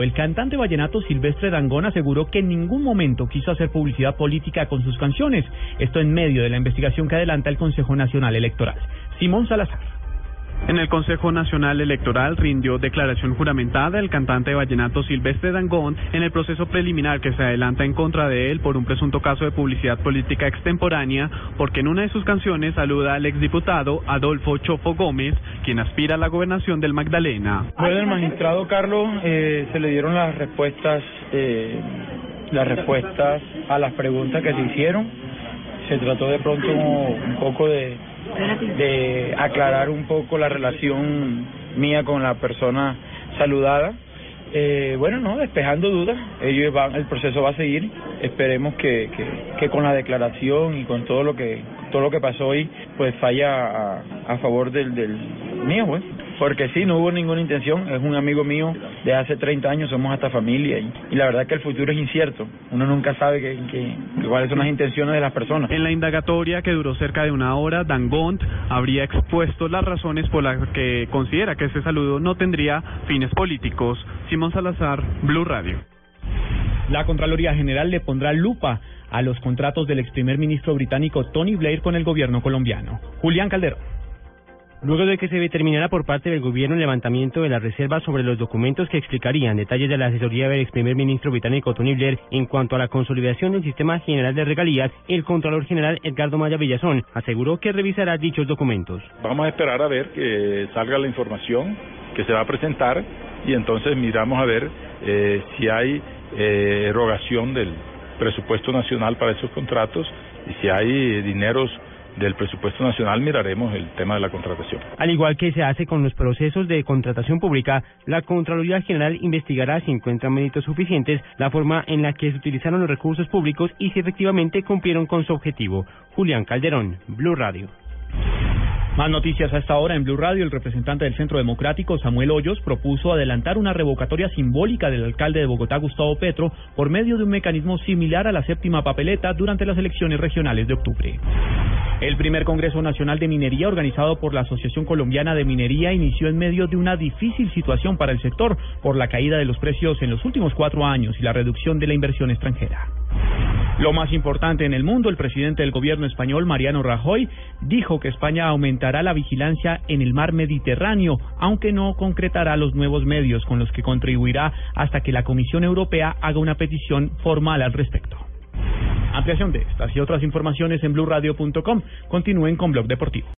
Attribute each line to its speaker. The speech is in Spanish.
Speaker 1: El cantante vallenato Silvestre Dangón aseguró que en ningún momento quiso hacer publicidad política con sus canciones. Esto en medio de la investigación que adelanta el Consejo Nacional Electoral. Simón Salazar.
Speaker 2: En el Consejo Nacional Electoral rindió declaración juramentada el cantante vallenato Silvestre Dangón en el proceso preliminar que se adelanta en contra de él por un presunto caso de publicidad política extemporánea, porque en una de sus canciones saluda al exdiputado Adolfo Chofo Gómez, quien aspira a la gobernación del Magdalena.
Speaker 3: Bueno, el magistrado Carlos eh, se le dieron las respuestas, eh, las respuestas a las preguntas que se hicieron. Se trató de pronto un poco de de aclarar un poco la relación mía con la persona saludada. Eh, bueno, no, despejando dudas, ellos el proceso va a seguir. Esperemos que, que, que, con la declaración y con todo lo que todo lo que pasó hoy, pues falla a, a favor del, del mío, pues. Porque sí, no hubo ninguna intención, es un amigo mío de hace 30 años, somos hasta familia y, y la verdad que el futuro es incierto, uno nunca sabe que, que, cuáles son las intenciones de las personas.
Speaker 2: En la indagatoria que duró cerca de una hora, Dangont habría expuesto las razones por las que considera que ese saludo no tendría fines políticos. Simón Salazar, Blue Radio.
Speaker 1: La Contraloría General le pondrá lupa a los contratos del ex primer ministro británico Tony Blair con el gobierno colombiano. Julián Calderón.
Speaker 4: Luego de que se determinara por parte del gobierno el levantamiento de las reservas sobre los documentos que explicarían detalles de la asesoría del ex primer ministro británico Tony Blair en cuanto a la consolidación del sistema general de regalías, el Contralor General Edgardo Maya Villazón aseguró que revisará dichos documentos.
Speaker 5: Vamos a esperar a ver que salga la información que se va a presentar y entonces miramos a ver eh, si hay eh, erogación del presupuesto nacional para esos contratos y si hay dineros del presupuesto nacional miraremos el tema de la contratación.
Speaker 4: Al igual que se hace con los procesos de contratación pública, la Contraloría General investigará si encuentra méritos suficientes la forma en la que se utilizaron los recursos públicos y si efectivamente cumplieron con su objetivo. Julián Calderón, Blue Radio.
Speaker 1: Más noticias a esta hora en Blue Radio. El representante del Centro Democrático, Samuel Hoyos, propuso adelantar una revocatoria simbólica del alcalde de Bogotá, Gustavo Petro, por medio de un mecanismo similar a la séptima papeleta durante las elecciones regionales de octubre. El primer Congreso Nacional de Minería, organizado por la Asociación Colombiana de Minería, inició en medio de una difícil situación para el sector por la caída de los precios en los últimos cuatro años y la reducción de la inversión extranjera. Lo más importante en el mundo, el presidente del gobierno español, Mariano Rajoy, dijo que España aumentará la vigilancia en el mar Mediterráneo, aunque no concretará los nuevos medios con los que contribuirá hasta que la Comisión Europea haga una petición formal al respecto. Ampliación de estas y otras informaciones en blurradio.com. Continúen con Blog Deportivo.